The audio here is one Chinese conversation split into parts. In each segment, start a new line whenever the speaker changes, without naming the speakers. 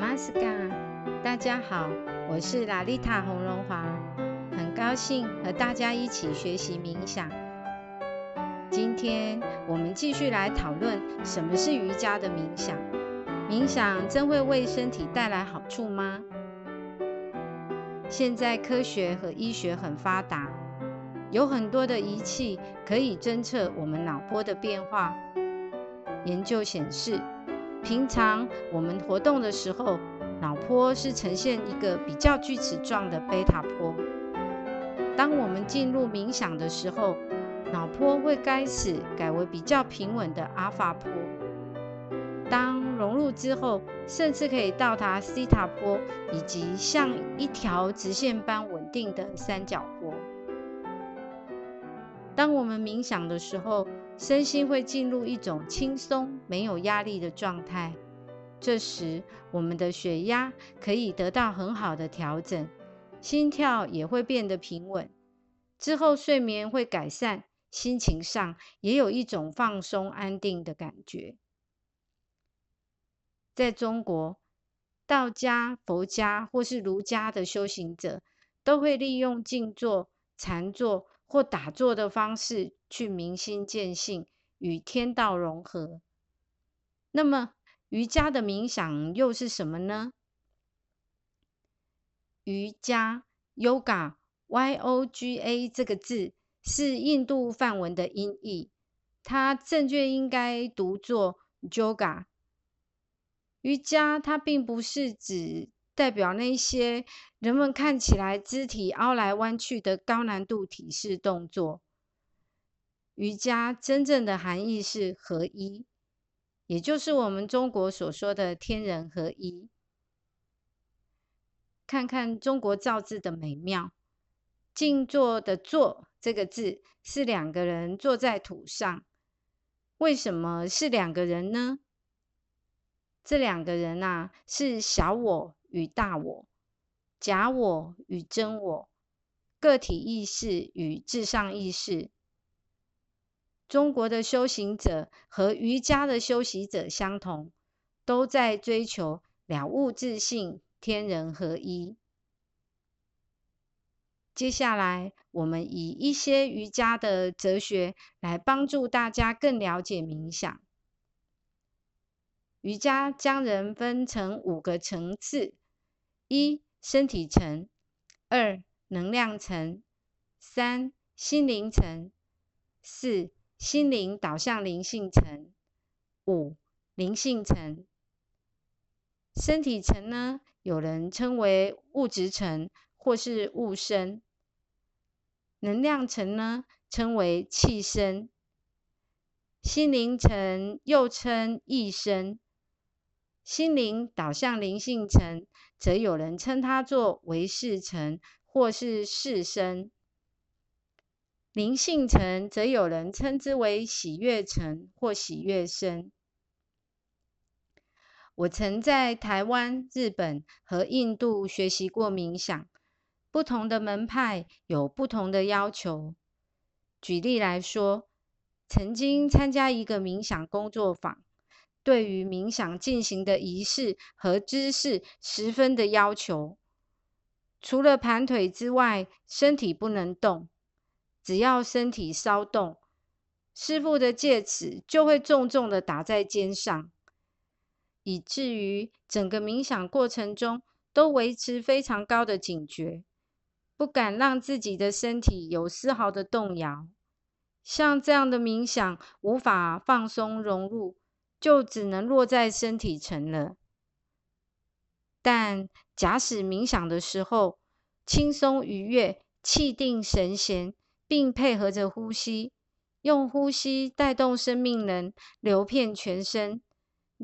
马斯卡，大家好，我是拉丽塔洪荣华，很高兴和大家一起学习冥想。今天我们继续来讨论什么是瑜伽的冥想。冥想真会为身体带来好处吗？现在科学和医学很发达，有很多的仪器可以侦测我们脑波的变化。研究显示。平常我们活动的时候，脑波是呈现一个比较锯齿状的贝塔波。当我们进入冥想的时候，脑波会开始改为比较平稳的阿法波。当融入之后，甚至可以到达西塔波，以及像一条直线般稳定的三角波。当我们冥想的时候，身心会进入一种轻松、没有压力的状态。这时，我们的血压可以得到很好的调整，心跳也会变得平稳。之后，睡眠会改善，心情上也有一种放松、安定的感觉。在中国，道家、佛家或是儒家的修行者，都会利用静坐、禅坐。或打坐的方式去明心见性，与天道融合。那么，瑜伽的冥想又是什么呢？瑜伽 （Yoga），Y-O-G-A 这个字是印度梵文的音译，它正确应该读作 Yoga。瑜伽它并不是指。代表那些人们看起来肢体凹来弯去的高难度体式动作。瑜伽真正的含义是合一，也就是我们中国所说的天人合一。看看中国造字的美妙，静坐的坐这个字是两个人坐在土上。为什么是两个人呢？这两个人啊，是小我。与大我、假我与真我、个体意识与至上意识。中国的修行者和瑜伽的修习者相同，都在追求了悟自性、天人合一。接下来，我们以一些瑜伽的哲学来帮助大家更了解冥想。瑜伽将人分成五个层次。一、身体层；二、能量层；三、心灵层；四、心灵导向灵性层；五、灵性层。身体层呢，有人称为物质层或是物身；能量层呢，称为气身；心灵层又称意身。心灵导向灵性层，则有人称它作唯识层或是世身；灵性层则有人称之为喜悦层或喜悦身。我曾在台湾、日本和印度学习过冥想，不同的门派有不同的要求。举例来说，曾经参加一个冥想工作坊。对于冥想进行的仪式和姿势十分的要求，除了盘腿之外，身体不能动。只要身体稍动，师傅的戒尺就会重重的打在肩上，以至于整个冥想过程中都维持非常高的警觉，不敢让自己的身体有丝毫的动摇。像这样的冥想，无法放松融入。就只能落在身体层了。但假使冥想的时候轻松愉悦、气定神闲，并配合着呼吸，用呼吸带动生命能流遍全身，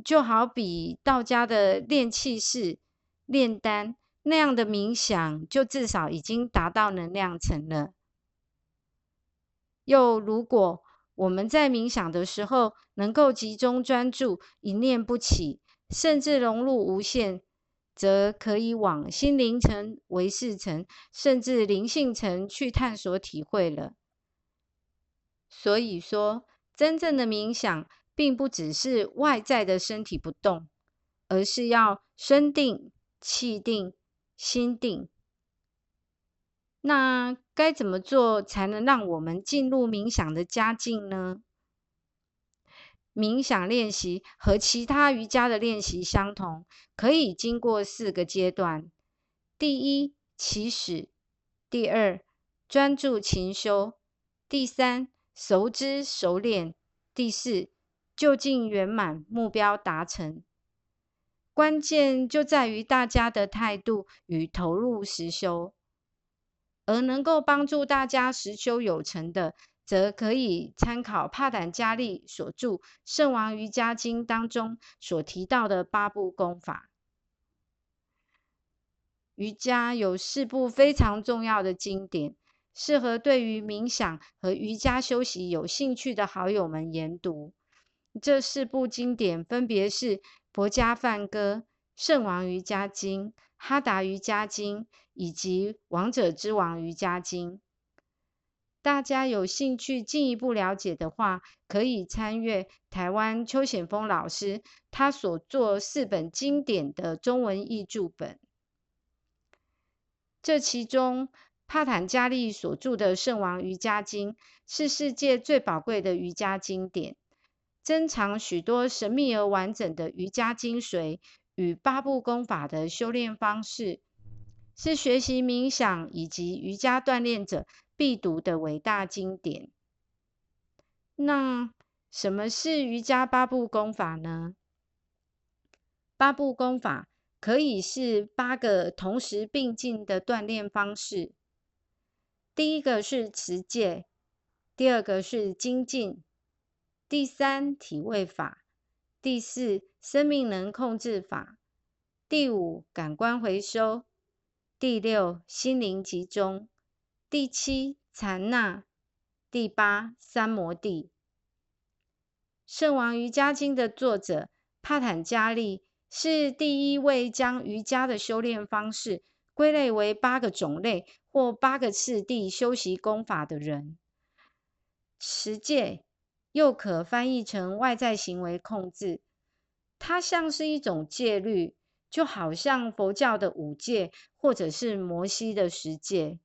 就好比道家的炼气式、炼丹那样的冥想，就至少已经达到能量层了。又如果，我们在冥想的时候，能够集中专注，一念不起，甚至融入无限，则可以往心灵层、唯识层，甚至灵性层去探索体会了。所以说，真正的冥想，并不只是外在的身体不动，而而是要身定、气定、心定。那该怎么做才能让我们进入冥想的佳境呢？冥想练习和其他瑜伽的练习相同，可以经过四个阶段：第一，起始；第二，专注勤修；第三，熟知熟练；第四。就近圆满，目标达成，关键就在于大家的态度与投入实修。而能够帮助大家实修有成的，则可以参考帕坦加利所著《圣王瑜伽经》当中所提到的八部功法。瑜伽有四部非常重要的经典，适合对于冥想和瑜伽修习有兴趣的好友们研读。这四部经典分别是《博伽梵歌》《圣王瑜伽经》《哈达瑜伽经》以及《王者之王瑜伽经》。大家有兴趣进一步了解的话，可以参阅台湾邱显峰老师他所作四本经典的中文译著本。这其中，帕坦加利所著的《圣王瑜伽经》是世界最宝贵的瑜伽经典。珍藏许多神秘而完整的瑜伽精髓与八部功法的修炼方式，是学习冥想以及瑜伽锻炼者必读的伟大经典。那什么是瑜伽八部功法呢？八部功法可以是八个同时并进的锻炼方式。第一个是持戒，第二个是精进。第三体位法，第四生命能控制法，第五感官回收，第六心灵集中，第七禅那，第八三摩地。圣王瑜伽经的作者帕坦加利是第一位将瑜伽的修炼方式归类为八个种类或八个次第修习功法的人。持戒。又可翻译成外在行为控制，它像是一种戒律，就好像佛教的五戒，或者是摩西的十戒。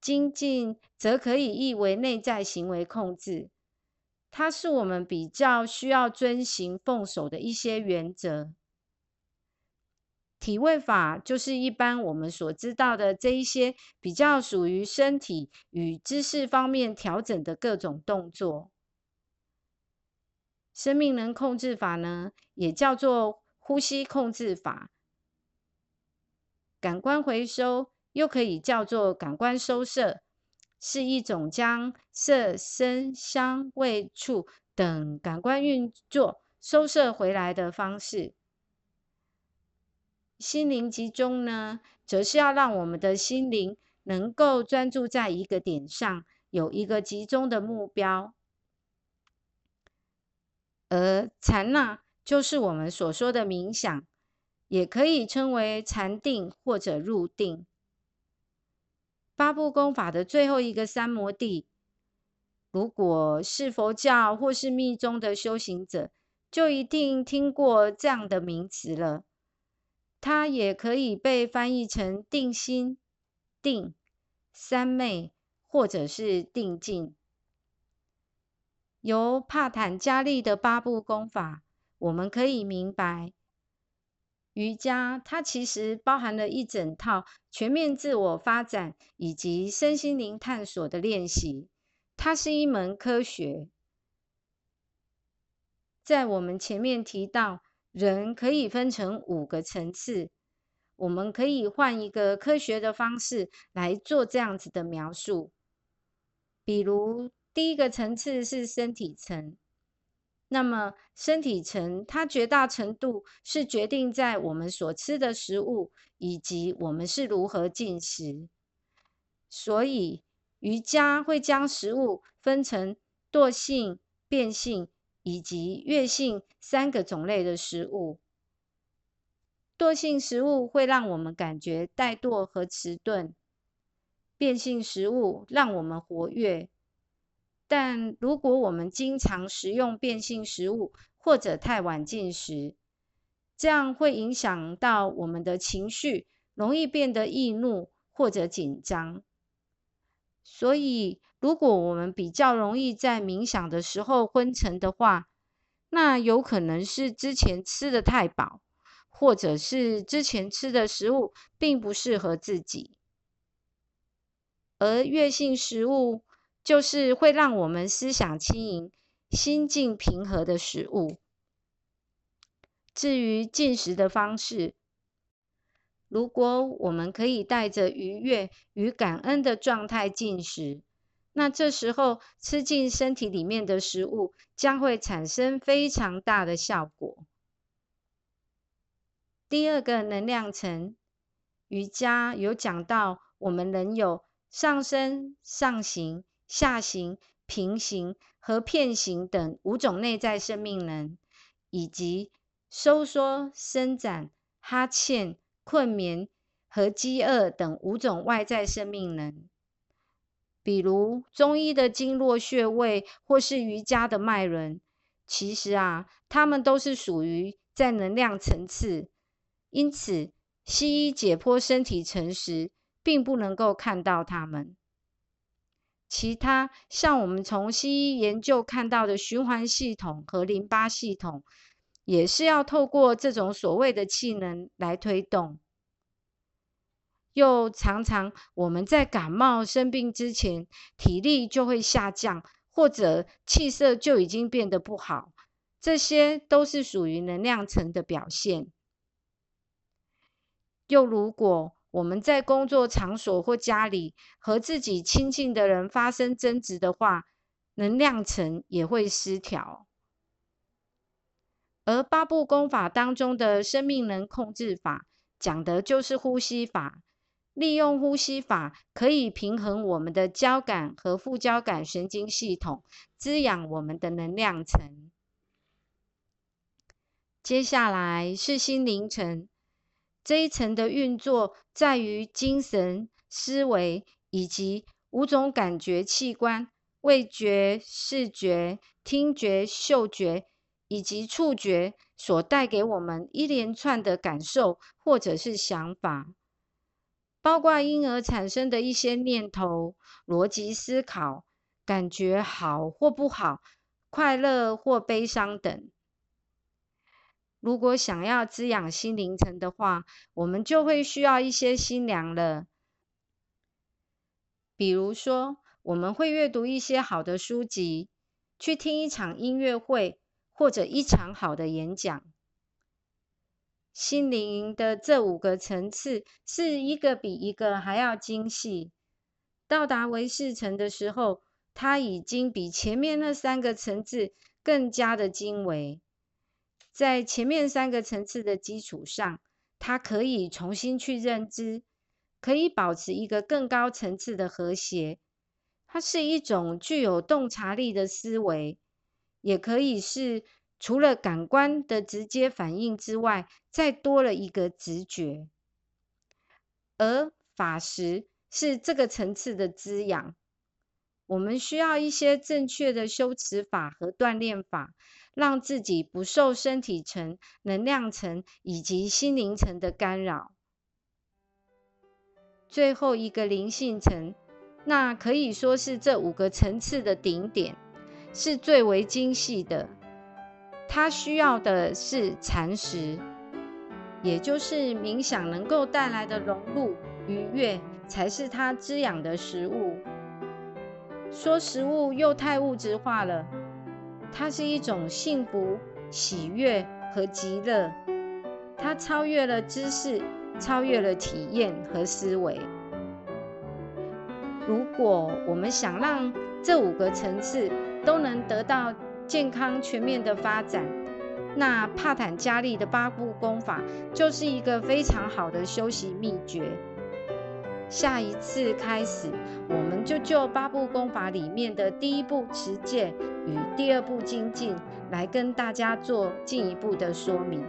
精进则可以译为内在行为控制，它是我们比较需要遵行奉守的一些原则。体位法就是一般我们所知道的这一些比较属于身体与姿势方面调整的各种动作。生命能控制法呢，也叫做呼吸控制法。感官回收又可以叫做感官收摄，是一种将色、声、香、味、触等感官运作收摄回来的方式。心灵集中呢，则是要让我们的心灵能够专注在一个点上，有一个集中的目标。而禅那就是我们所说的冥想，也可以称为禅定或者入定。八部功法的最后一个三摩地，如果是佛教或是密宗的修行者，就一定听过这样的名词了。它也可以被翻译成定心、定、三昧，或者是定静。由帕坦加利的八部功法，我们可以明白，瑜伽它其实包含了一整套全面自我发展以及身心灵探索的练习，它是一门科学。在我们前面提到。人可以分成五个层次，我们可以换一个科学的方式来做这样子的描述。比如，第一个层次是身体层，那么身体层它绝大程度是决定在我们所吃的食物以及我们是如何进食。所以，瑜伽会将食物分成惰性、变性。以及悦性三个种类的食物，惰性食物会让我们感觉怠惰和迟钝，变性食物让我们活跃。但如果我们经常食用变性食物或者太晚进食，这样会影响到我们的情绪，容易变得易怒或者紧张。所以，如果我们比较容易在冥想的时候昏沉的话，那有可能是之前吃的太饱，或者是之前吃的食物并不适合自己。而月性食物就是会让我们思想轻盈、心境平和的食物。至于进食的方式，如果我们可以带着愉悦与感恩的状态进食，那这时候吃进身体里面的食物将会产生非常大的效果。第二个能量层，瑜伽有讲到，我们人有。上身、上行、下行、平行和片行等五种内在生命能，以及收缩、伸展、哈欠、困眠和饥饿等五种外在生命能。比如中医的经络穴位，或是瑜伽的脉轮，其实啊，它们都是属于在能量层次。因此，西医解剖身体层时，并不能够看到它们。其他像我们从西医研究看到的循环系统和淋巴系统，也是要透过这种所谓的气能来推动。又常常我们在感冒生病之前，体力就会下降，或者气色就已经变得不好，这些都是属于能量层的表现。又如果，我们在工作场所或家里和自己亲近的人发生争执的话，能量层也会失调。而八部功法当中的生命能控制法，讲的就是呼吸法。利用呼吸法可以平衡我们的交感和副交感神经系统，滋养我们的能量层。接下来是心灵层。这一层的运作在于精神、思维以及五种感觉器官——味觉、视觉、听觉、嗅觉以及触觉——所带给我们一连串的感受或者是想法，包括婴儿产生的一些念头、逻辑思考、感觉好或不好、快乐或悲伤等。如果想要滋养心灵层的话，我们就会需要一些心粮了。比如说，我们会阅读一些好的书籍，去听一场音乐会，或者一场好的演讲。心灵的这五个层次是一个比一个还要精细。到达唯识层的时候，它已经比前面那三个层次更加的精微。在前面三个层次的基础上，它可以重新去认知，可以保持一个更高层次的和谐。它是一种具有洞察力的思维，也可以是除了感官的直接反应之外，再多了一个直觉。而法识是这个层次的滋养。我们需要一些正确的修持法和锻炼法。让自己不受身体层、能量层以及心灵层的干扰。最后一个灵性层，那可以说是这五个层次的顶点，是最为精细的。它需要的是禅食，也就是冥想能够带来的融入愉悦，才是它滋养的食物。说食物又太物质化了。它是一种幸福、喜悦和极乐，它超越了知识，超越了体验和思维。如果我们想让这五个层次都能得到健康全面的发展，那帕坦加利的八步功法就是一个非常好的修习秘诀。下一次开始，我们就就八部功法里面的第一步持戒与第二步精进来跟大家做进一步的说明。